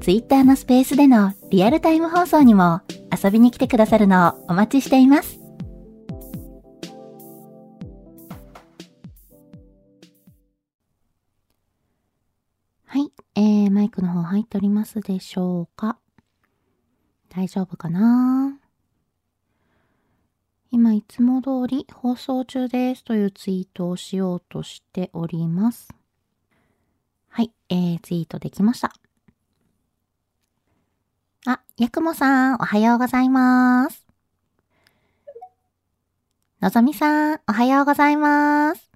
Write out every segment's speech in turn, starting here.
Twitter のスペースでのリアルタイム放送にも遊びに来てくださるのをお待ちしています。はい、えー、マイクの方入っておりますでしょうか？大丈夫かな？今いつも通り放送中ですというツイートをしようとしております。はい、えー、ツイートできました。あ、やくもさん、おはようございます。のぞみさん、おはようございます。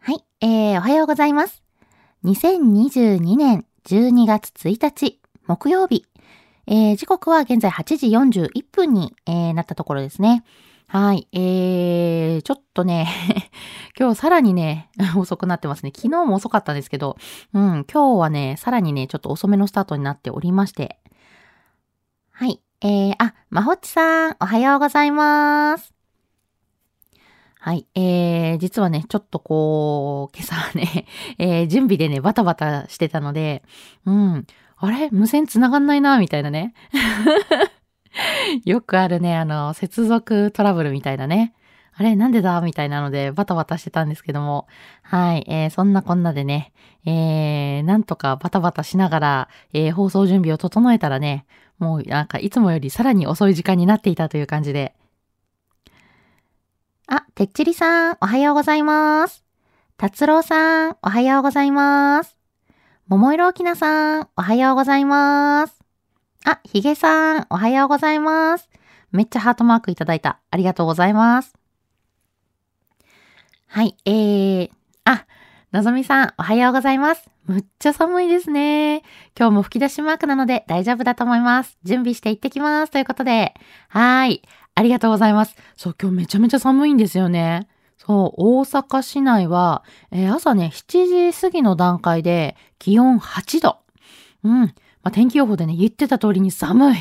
はい、えー、おはようございます。2022年12月1日、木曜日。えー、時刻は現在8時41分に、えー、なったところですね。はい。えー、ちょっとね 今日さらにね、遅くなってますね。昨日も遅かったんですけど、うん、今日はね、さらにね、ちょっと遅めのスタートになっておりまして。はい。えー、あ、まほっちさん、おはようございます。はい。えー、実はね、ちょっとこう、今朝ね、えー、準備でね、バタバタしてたので、うん、あれ？無線繋がんないな、みたいなね。よくあるね、あの、接続トラブルみたいなね。あれなんでだ？みたいなのでバタバタしてたんですけども。はい。えー、そんなこんなでね、えー、なんとかバタバタしながら、えー、放送準備を整えたらね、もうなんかいつもよりさらに遅い時間になっていたという感じで。あ、てっちりさん、おはようございます。達郎さん、おはようございます。桃色きなさん、おはようございます。あ、ひげさん、おはようございます。めっちゃハートマークいただいた。ありがとうございます。はい、えー、あ、のぞみさん、おはようございます。むっちゃ寒いですね。今日も吹き出しマークなので大丈夫だと思います。準備して行ってきます。ということで、はい。ありがとうございます。そう、今日めちゃめちゃ寒いんですよね。そう、大阪市内は、えー、朝ね、7時過ぎの段階で気温8度。うん。まあ、天気予報でね、言ってた通りに寒い。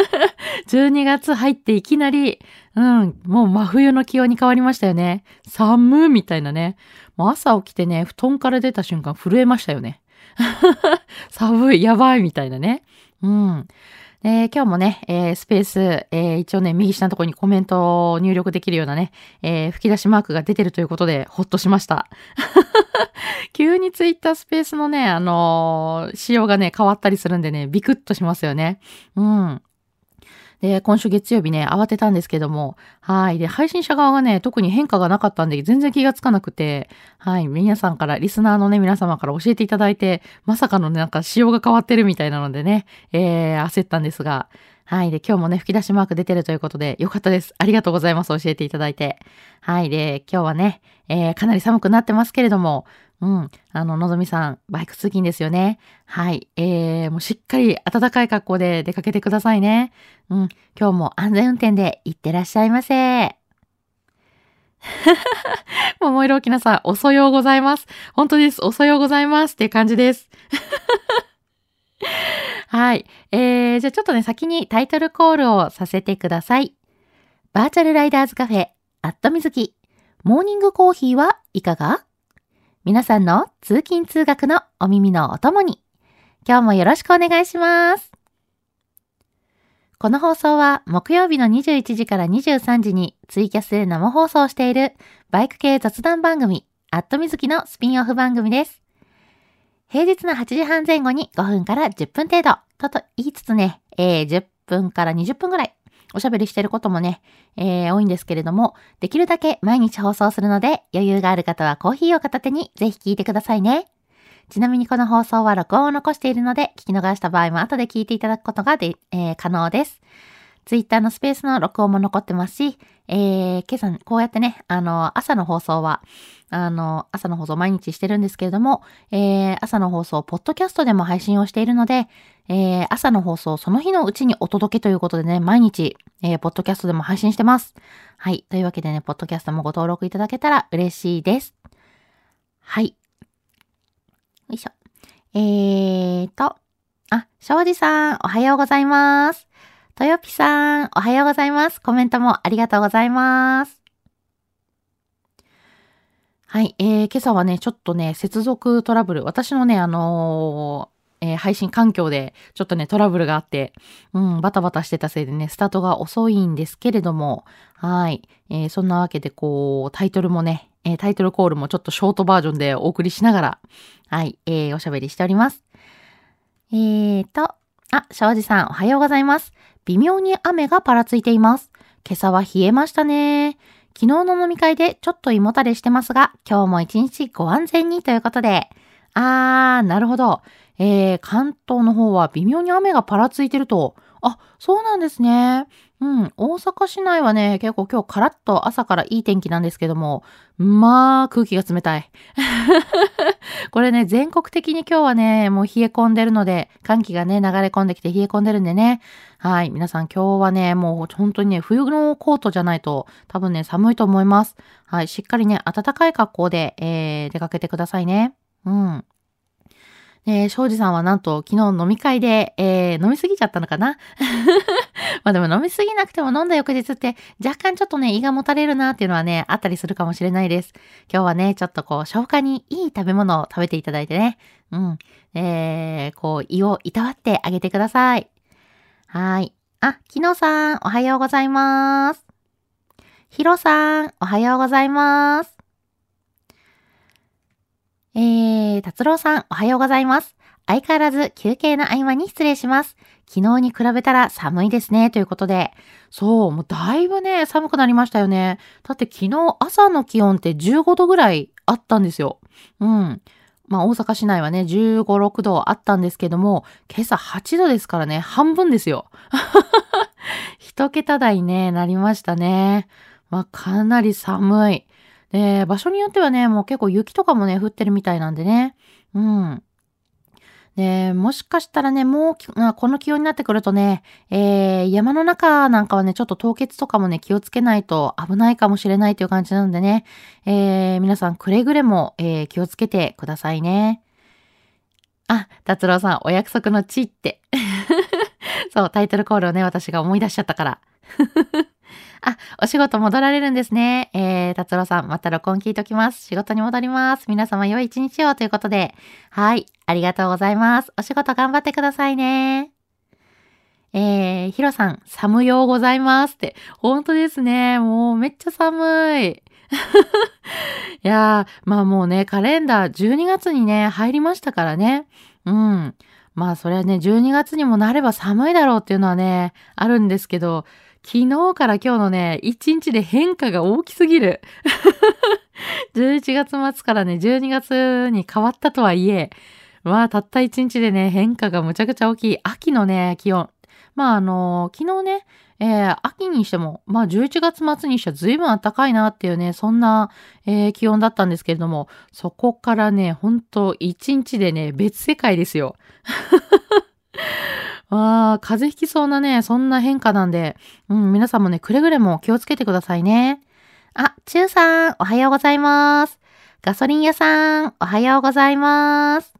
12月入っていきなり、うん、もう真冬の気温に変わりましたよね。寒みたいなね。もう朝起きてね、布団から出た瞬間震えましたよね。寒い、やばい、みたいなね。うん。えー、今日もね、えー、スペース、えー、一応ね、右下のところにコメントを入力できるようなね、え吹き出しマークが出てるということで、ほっとしました。急にツイッタースペースのね、あの仕様がね、変わったりするんでね、ビクッとしますよね。うん。で、今週月曜日ね、慌てたんですけども、はい。で、配信者側がね、特に変化がなかったんで、全然気がつかなくて、はい。皆さんから、リスナーのね、皆様から教えていただいて、まさかのね、なんか仕様が変わってるみたいなのでね、えー、焦ったんですが、はい。で、今日もね、吹き出しマーク出てるということで、よかったです。ありがとうございます。教えていただいて。はい。で、今日はね、えー、かなり寒くなってますけれども、うん。あの、のぞみさん、バイク通勤ですよね。はい。えー、もうしっかり暖かい格好で出かけてくださいね。うん。今日も安全運転で行ってらっしゃいませ。桃色きなさん、おそようございます。本当です。おそようございますっていう感じです。はい。えー、じゃあちょっとね、先にタイトルコールをさせてください。バーチャルライダーズカフェ、アットみずき、モーニングコーヒーはいかが？皆さんの通勤通学のお耳のお供に、今日もよろしくお願いします。この放送は木曜日の21時から23時にツイキャスで生放送しているバイク系雑談番組、アットみずきのスピンオフ番組です。平日の8時半前後に5分から10分程度、とと言いつつね、えー、10分から20分ぐらい、おしゃべりしてることもね、えー、多いんですけれども、できるだけ毎日放送するので、余裕がある方はコーヒーを片手にぜひ聞いてくださいね。ちなみにこの放送は録音を残しているので、聞き逃した場合も後で聞いていただくことがで、えー、可能です。ツイッターのスペースの録音も残ってますし、えー、今朝、こうやってね、あの、朝の放送は、あの、朝の放送毎日してるんですけれども、えー、朝の放送、ポッドキャストでも配信をしているので、えー、朝の放送、その日のうちにお届けということでね、毎日、えー、ポッドキャストでも配信してます。はい。というわけでね、ポッドキャストもご登録いただけたら嬉しいです。はい。よいしょ。えーと、あ、庄司さん、おはようございます。とよぴさん、おはようございます。コメントもありがとうございます。はい、えー、今朝はね、ちょっとね、接続トラブル、私のね、あのー、えー、配信環境でちょっとね、トラブルがあって、うん、バタバタしてたせいでね、スタートが遅いんですけれども、はい。えー、そんなわけで、こう、タイトルもね、え、タイトルコールもちょっとショートバージョンでお送りしながら、はい、えー、おしゃべりしております。えーと、あ、庄司さん、おはようございます。微妙に雨がぱらついています。今朝は冷えましたね。昨日の飲み会でちょっと胃もたれしてますが、今日も一日ご安全にということで。あー、なるほど。えー、関東の方は微妙に雨がぱらついてると。あ、そうなんですね。うん、大阪市内はね、結構今日カラッと朝からいい天気なんですけども、まあ空気が冷たい。これね、全国的に今日はね、もう冷え込んでるので、寒気がね、流れ込んできて冷え込んでるんでね。はい。皆さん今日はね、もう本当にね、冬のコートじゃないと多分ね、寒いと思います。はい。しっかりね、暖かい格好で、えー、出かけてくださいね。うん。えー、庄司さんはなんと昨日飲み会で、えー、飲みすぎちゃったのかな？まあでも飲みすぎなくても飲んだ翌日って若干ちょっとね、胃がもたれるなっていうのはね、あったりするかもしれないです。今日はね、ちょっとこう、消化にいい食べ物を食べていただいてね、うん。えー、こう、胃をいたわってあげてください。はい。あ、きのさん、おはようございます。ひろさん、おはようございます。えー、達郎さん、おはようございます。相変わらず休憩の合間に失礼します。昨日に比べたら寒いですね、ということで。そう、もうだいぶね、寒くなりましたよね。だって昨日朝の気温って15度ぐらいあったんですよ。うん。まあ大阪市内はね、15、6度あったんですけども、今朝8度ですからね、半分ですよ。一桁台ね、なりましたね。まあかなり寒い。で、場所によってはね、もう結構雪とかもね、降ってるみたいなんでね。うん。で、もしかしたらね、もう、この気温になってくるとね、えー、山の中なんかはね、ちょっと凍結とかもね、気をつけないと危ないかもしれないという感じなんでね、えー、皆さんくれぐれも、えー、気をつけてくださいね。あ、達郎さん、お約束の地って。そう、タイトルコールをね、私が思い出しちゃったから。あ、お仕事戻られるんですね。えー、達郎さん、また録音聞いときます。仕事に戻ります。皆様良い一日をということで。はい、ありがとうございます。お仕事頑張ってくださいね。えー、ヒロさん、寒ようございますって。本当ですね。もうめっちゃ寒い。いやー、まあもうね、カレンダー12月にね、入りましたからね。うん。まあそれはね、12月にもなれば寒いだろうっていうのはね、あるんですけど、昨日から今日のね、1日で変化が大きすぎる。11月末からね、12月に変わったとはいえ、まあ、たった1日でね、変化がむちゃくちゃ大きい。秋のね、気温。まあ、あのー、昨日ね、えー、秋にしても、まあ、11月末にしては随分暖かいなっていうね、そんな、えー、気温だったんですけれども、そこからね、ほんと1日でね、別世界ですよ。ああ、風邪ひきそうなね、そんな変化なんで、うん、皆さんもね、くれぐれも気をつけてくださいね。あ、ちゅうさん、おはようございます。ガソリン屋さん、おはようございます。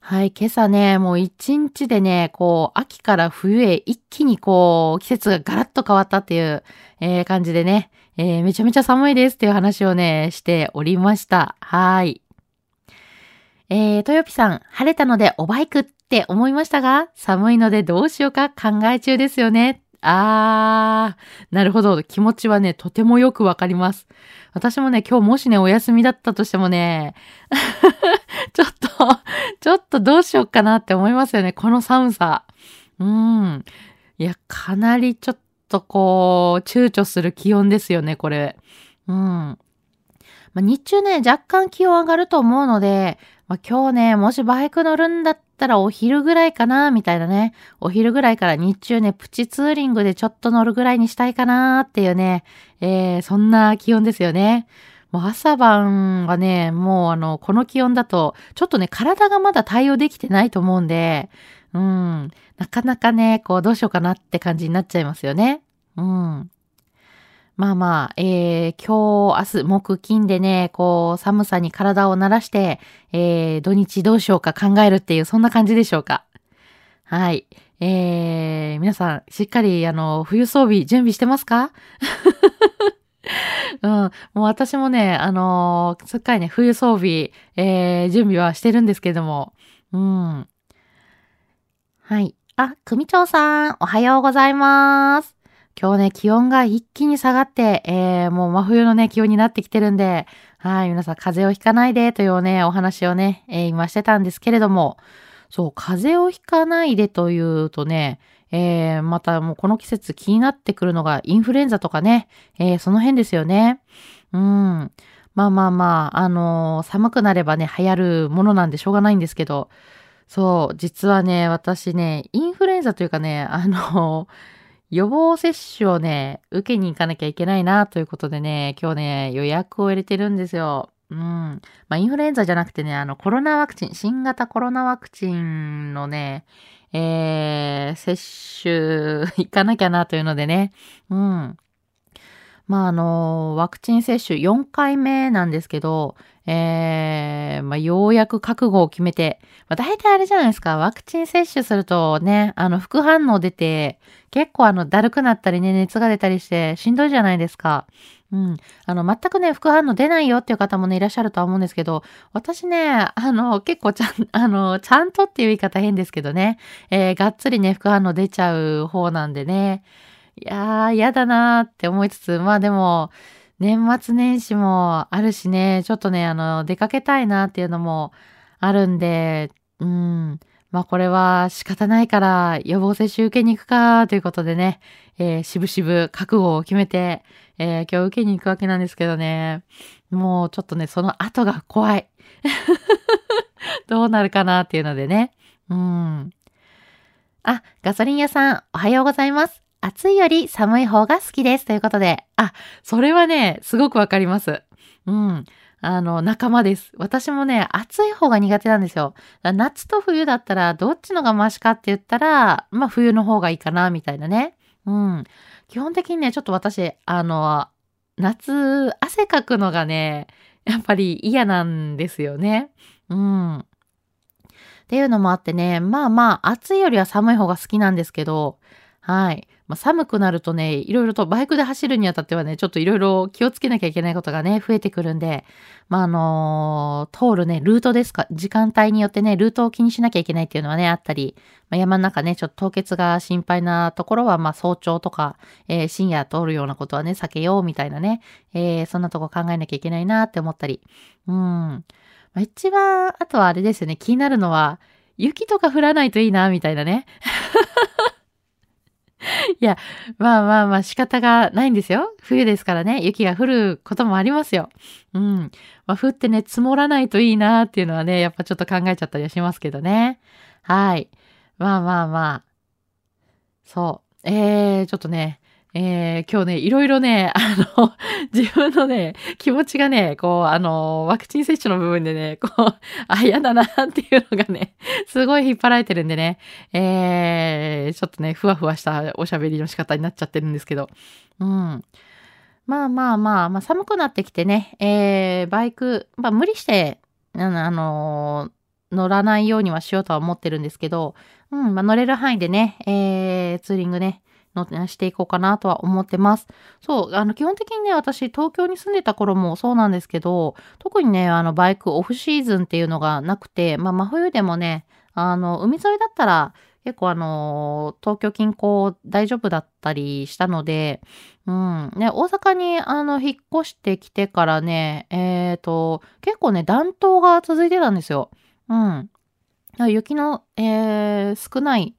はい、今朝ね、もう一日でね、こう、秋から冬へ一気にこう、季節がガラッと変わったっていう、えー、感じでね、えー、めちゃめちゃ寒いですっていう話をね、しておりました。はい。えー、とよぴさん、晴れたのでおバイクって思いましたが、寒いのでどうしようか考え中ですよね。あー、なるほど。気持ちはね、とてもよくわかります。私もね、今日もしね、お休みだったとしてもね、ちょっと、ちょっとどうしようかなって思いますよね。この寒さ。うん。いや、かなりちょっとこう、躊躇する気温ですよね、これ。うん。まあ、日中ね、若干気温上がると思うので、まあ、今日ね、もしバイク乗るんだったらお昼ぐらいかな、みたいなね。お昼ぐらいから日中ね、プチツーリングでちょっと乗るぐらいにしたいかなっていうね、えー、そんな気温ですよね。もう朝晩はね、もうあの、この気温だと、ちょっとね、体がまだ対応できてないと思うんで、うん、なかなかね、こう、どうしようかなって感じになっちゃいますよね。うん。まあまあ、えー、今日、明日、木、金でね、こう、寒さに体を慣らして、えー、土日どうしようか考えるっていう、そんな感じでしょうか。はい。えー、皆さん、しっかり、あの、冬装備準備してますか？うん。もう私もね、あのー、すっかりね、冬装備、えー、準備はしてるんですけども。うん。はい。あ、組長さん、おはようございます。今日ね、気温が一気に下がって、えー、もう真冬のね、気温になってきてるんで、はい、皆さん風邪をひかないでというね、お話をね、えー、今してたんですけれども、そう、風邪をひかないでというとね、えー、またもうこの季節気になってくるのがインフルエンザとかね、えー、その辺ですよね。うん。まあまあまあ、あのー、寒くなればね、流行るものなんでしょうがないんですけど、そう、実はね、私ね、インフルエンザというかね、あのー予防接種をね、受けに行かなきゃいけないなということでね、今日ね、予約を入れてるんですよ。うん。まあ、インフルエンザじゃなくてね、あの、コロナワクチン、新型コロナワクチンのね、えー、接種行かなきゃなというのでね、うん。まあ、あの、ワクチン接種4回目なんですけど、えー、まあ、ようやく覚悟を決めて、まあ、大体あれじゃないですか、ワクチン接種するとね、あの、副反応出て、結構あの、だるくなったりね、熱が出たりして、しんどいじゃないですか。うん。あの、全くね、副反応出ないよっていう方もね、いらっしゃるとは思うんですけど、私ね、あの、結構ちゃん、あの、ちゃんとっていう言い方変ですけどね、えー、がっつりね、副反応出ちゃう方なんでね、いやー、嫌だなーって思いつつ、まあでも、年末年始もあるしね、ちょっとね、あの、出かけたいなっていうのもあるんで、うん。まあこれは仕方ないから予防接種受けに行くかということでね、えー、しぶしぶ覚悟を決めて、えー、今日受けに行くわけなんですけどね、もうちょっとね、その後が怖い。どうなるかなっていうのでね。うん。あ、ガソリン屋さん、おはようございます。暑いより寒い方が好きです。ということで。あ、それはね、すごくわかります。うん。あの、仲間です。私もね、暑い方が苦手なんですよ。夏と冬だったら、どっちのがマシかって言ったら、まあ冬の方がいいかな、みたいなね。うん。基本的にね、ちょっと私、あの、夏、汗かくのがね、やっぱり嫌なんですよね。うん。っていうのもあってね、まあまあ、暑いよりは寒い方が好きなんですけど、はい。まあ、寒くなるとね、いろいろとバイクで走るにあたってはね、ちょっといろいろ気をつけなきゃいけないことがね、増えてくるんで、まあ、あのー、通るね、ルートですか、時間帯によってね、ルートを気にしなきゃいけないっていうのはね、あったり、まあ、山の中ね、ちょっと凍結が心配なところは、まあ、早朝とか、えー、深夜通るようなことはね、避けようみたいなね、えー、そんなとこ考えなきゃいけないなって思ったり、うん。まあ、一番、あとはあれですよね、気になるのは、雪とか降らないといいな、みたいなね。いや、まあまあまあ仕方がないんですよ。冬ですからね、雪が降ることもありますよ。うん。まあ降ってね、積もらないといいなっていうのはね、やっぱちょっと考えちゃったりはしますけどね。はい。まあまあまあ。そう。えー、ちょっとね、えー、今日ね、いろいろね、あの、自分のね、気持ちがね、こう、あの、ワクチン接種の部分でね、こう、あ、嫌だなっていうのがね、すごい引っ張られてるんでね、えー、ちょっとね、ふわふわしたおしゃべりの仕方になっちゃってるんですけど、うん。まあまあまあ、まあ寒くなってきてね、えー、バイク、まあ無理して、あの乗らないようにはしようとは思ってるんですけど、うん、まあ乗れる範囲でね、えー、ツーリングね、のねしていこうかなとは思ってます。そう、あの、基本的にね、私、東京に住んでた頃もそうなんですけど、特にね、あの、バイクオフシーズンっていうのがなくて、まあ、真冬でもね、あの、海沿いだったら、結構あの、東京近郊大丈夫だったりしたので、うん。ね、大阪にあの、引っ越してきてからね、えっ、ー、と、結構ね、暖冬が続いてたんですよ。うん。雪の、えー、少ない、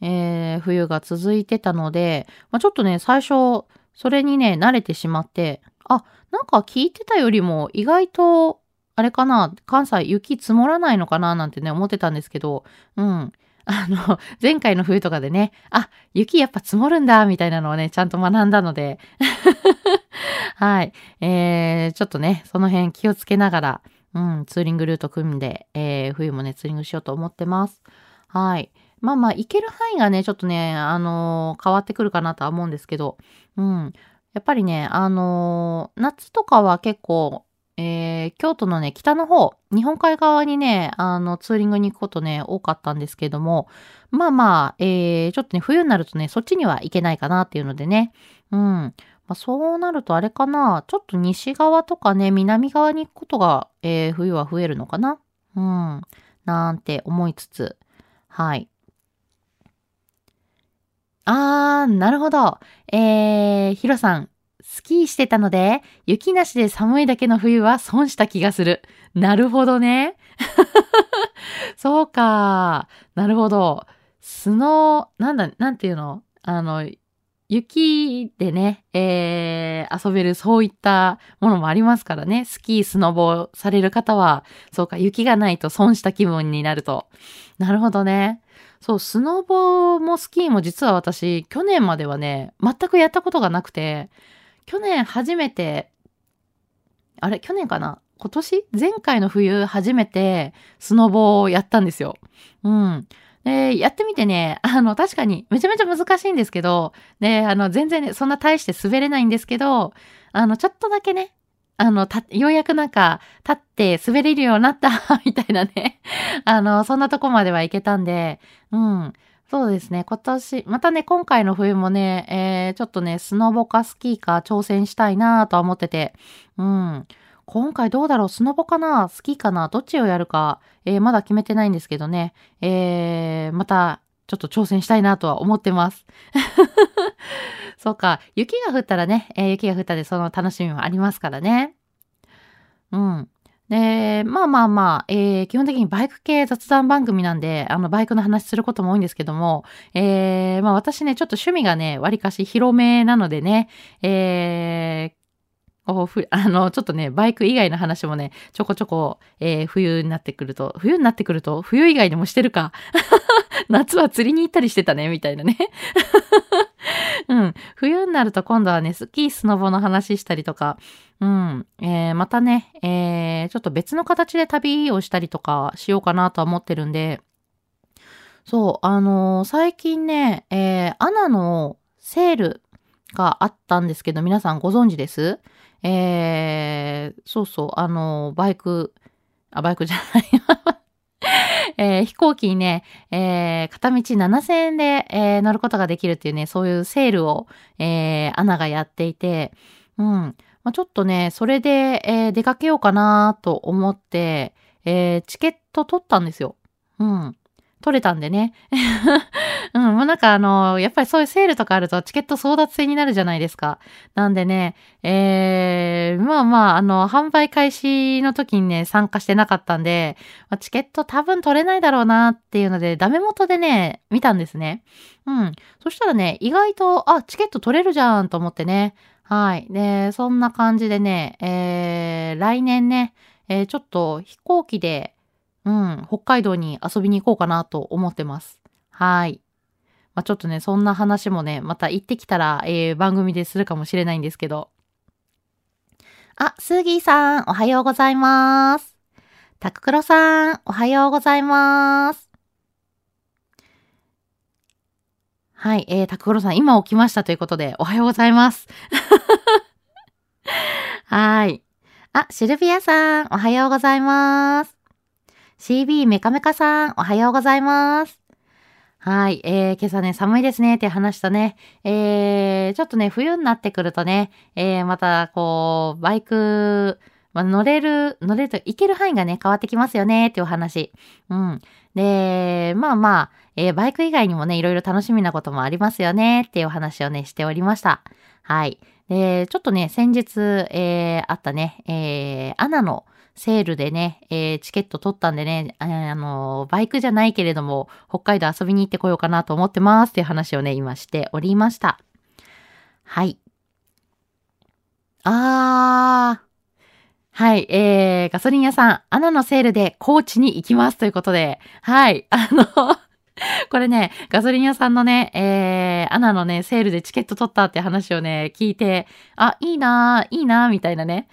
えー、冬が続いてたので、まあ、ちょっとね、最初、それにね、慣れてしまって、あ、なんか聞いてたよりも意外と、あれかな、関西雪積もらないのかななんてね、思ってたんですけど、うん。あの、前回の冬とかでね、あ、雪やっぱ積もるんだ、みたいなのをね、ちゃんと学んだので、はい。えー、ちょっとね、その辺気をつけながら、うん、ツーリングルート組んで、えー、冬もね、ツーリングしようと思ってます。はい。まあまあ、行ける範囲がね、ちょっとね、あのー、変わってくるかなとは思うんですけど、うん。やっぱりね、あのー、夏とかは結構、えー、京都のね、北の方、日本海側にね、あの、ツーリングに行くことね、多かったんですけども、まあまあ、えー、ちょっとね、冬になるとね、そっちには行けないかなっていうのでね、うん。まあ、そうなるとあれかな、ちょっと西側とかね、南側に行くことが、えー、冬は増えるのかなうん。なんて思いつつ、はい。あー、なるほど。えー、ヒロさん、スキーしてたので、雪なしで寒いだけの冬は損した気がする。なるほどね。そうか。なるほど。スノー、なんだ、なんていうの？あの、雪でね、えー、遊べるそういったものもありますからね。スキー、スノボされる方は、そうか、雪がないと損した気分になると。なるほどね。そう、スノボもスキーも実は私、去年まではね、全くやったことがなくて、去年初めて、あれ、去年かな？今年？前回の冬初めてスノボをやったんですよ。うん。で、やってみてね、あの、確かにめちゃめちゃ難しいんですけど、で、あの、全然ね、そんな大して滑れないんですけど、あの、ちょっとだけね、あの、た、ようやくなんか、立って滑れるようになった みたいなね。あの、そんなとこまでは行けたんで、うん。そうですね。今年、またね、今回の冬もね、えー、ちょっとね、スノボかスキーか挑戦したいなとは思ってて、うん。今回どうだろう？スノボかな？スキーかな？どっちをやるか、えー、まだ決めてないんですけどね。えー、また、ちょっと挑戦したいなとは思ってます。そうか。雪が降ったらね、えー、雪が降ったでその楽しみもありますからね。うん。で、まあまあまあ、えー、基本的にバイク系雑談番組なんで、あの、バイクの話することも多いんですけども、えー、まあ私ね、ちょっと趣味がね、割かし広めなのでね、えー、ふ あの、ちょっとね、バイク以外の話もね、ちょこちょこ、えー、冬になってくると、冬になってくると、冬以外でもしてるか。夏は釣りに行ったりしてたね、みたいなね。うん。冬になると今度はね、スキー、スノボの話したりとか、うん。えー、またね、えー、ちょっと別の形で旅をしたりとかしようかなとは思ってるんで、そう、あのー、最近ね、えー、アナのセールがあったんですけど、皆さんご存知です？えー、そうそう、あのー、バイク、あ、バイクじゃない えー、飛行機にね、えー、片道7000円で、えー、乗ることができるっていうね、そういうセールを、えー、アナがやっていて、うん。まあ、ちょっとね、それで、え、出かけようかなと思って、え、チケット取ったんですよ。うん。取れたんでね。うん、もうなんかあの、やっぱりそういうセールとかあるとチケット争奪戦になるじゃないですか。なんでね、えー、まあまあ、あの、販売開始の時にね、参加してなかったんで、まあ、チケット多分取れないだろうなっていうので、ダメ元でね、見たんですね。うん。そしたらね、意外と、あ、チケット取れるじゃんと思ってね。はい。で、そんな感じでね、えー、来年ね、えー、ちょっと飛行機で、うん、北海道に遊びに行こうかなと思ってます。はい。まあ、ちょっとね、そんな話もね、また行ってきたら、えー、番組でするかもしれないんですけど。あ、スーギーさん、おはようございます。タククロさん、おはようございます。はい、えー、タククロさん、今起きましたということで、おはようございます。はい。あ、シルビアさん、おはようございます。CB メカメカさん、おはようございます。はい。えー、今朝ね、寒いですねって話したね。えー、ちょっとね、冬になってくるとね、えー、また、こう、バイク、まあ、乗れる、乗れると、行ける範囲がね、変わってきますよね、っていうお話。うん。で、まあまあ、えー、バイク以外にもね、いろいろ楽しみなこともありますよね、っていうお話をね、しておりました。はい。で、ちょっとね、先日、えー、あったね、えー、アナのセールでね、えー、チケット取ったんでね、あの、バイクじゃないけれども、北海道遊びに行ってこようかなと思ってますっていう話をね、今しておりました。はい。あー。はい、えー、ガソリン屋さん、アナのセールで高知に行きますということで、はい、あの これね、ガソリン屋さんのね、えー、アナのね、セールでチケット取ったって話をね、聞いて、あ、いいなーいいなーみたいなね。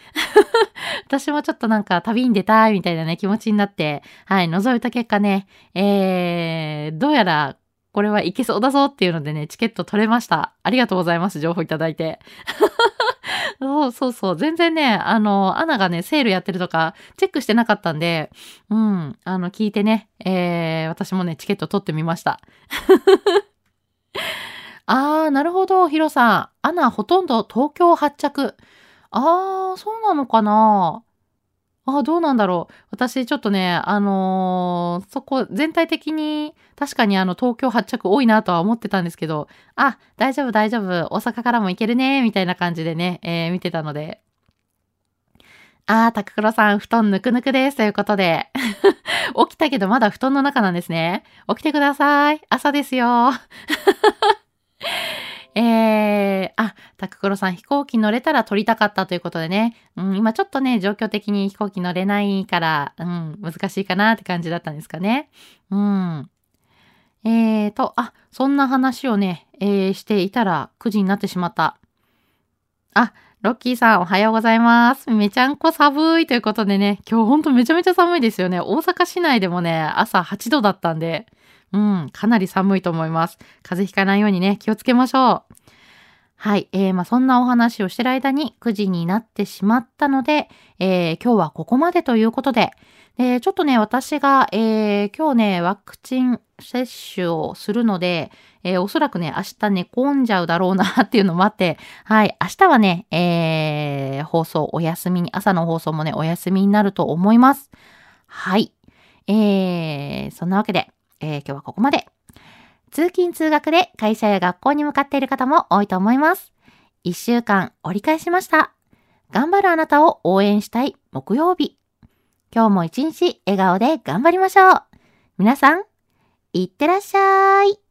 私もちょっとなんか旅に出たいみたいなね、気持ちになって、はい、覗いた結果ね、えー、どうやら、これはいけそうだぞっていうのでね、チケット取れました。ありがとうございます。情報いただいて。そうそうそう。全然ね、あの、アナがね、セールやってるとか、チェックしてなかったんで、うん、あの、聞いてね、えー、私もね、チケット取ってみました。あー、なるほど、ヒロさん。アナ、ほとんど東京発着。あー、そうなのかなあ、どうなんだろう。私、ちょっとね、あのー、そこ、全体的に、確かにあの、東京発着多いなとは思ってたんですけど、あ、大丈夫、大丈夫、大阪からも行けるね、みたいな感じでね、えー、見てたので。あー、タククロさん、布団ぬくぬくです。ということで。起きたけど、まだ布団の中なんですね。起きてください。朝ですよ。えー、あ、タククロさん飛行機乗れたら撮りたかったということでね、うん、今ちょっとね、状況的に飛行機乗れないから、うん、難しいかなって感じだったんですかね。うん。えーと、あ、そんな話をね、えー、していたら9時になってしまった。あ、ロッキーさんおはようございます。めちゃんこ寒いということでね、今日ほんとめちゃめちゃ寒いですよね。大阪市内でもね、朝8度だったんで、うん、かなり寒いと思います。風邪ひかないようにね、気をつけましょう。はい。えー、まあ、そんなお話をしてる間に9時になってしまったので、えー、今日はここまでということで、で、ちょっとね、私が、えー、今日ね、ワクチン接種をするので、えー、おそらくね、明日寝込んじゃうだろうなっていうのもあって、はい、明日はね、えー、放送お休みに、朝の放送もね、お休みになると思います。はい。えー、そんなわけで、えー、今日はここまで。通勤通学で会社や学校に向かっている方も多いと思います。一週間折り返しました。頑張るあなたを応援したい木曜日。今日も一日笑顔で頑張りましょう。皆さん、いってらっしゃい。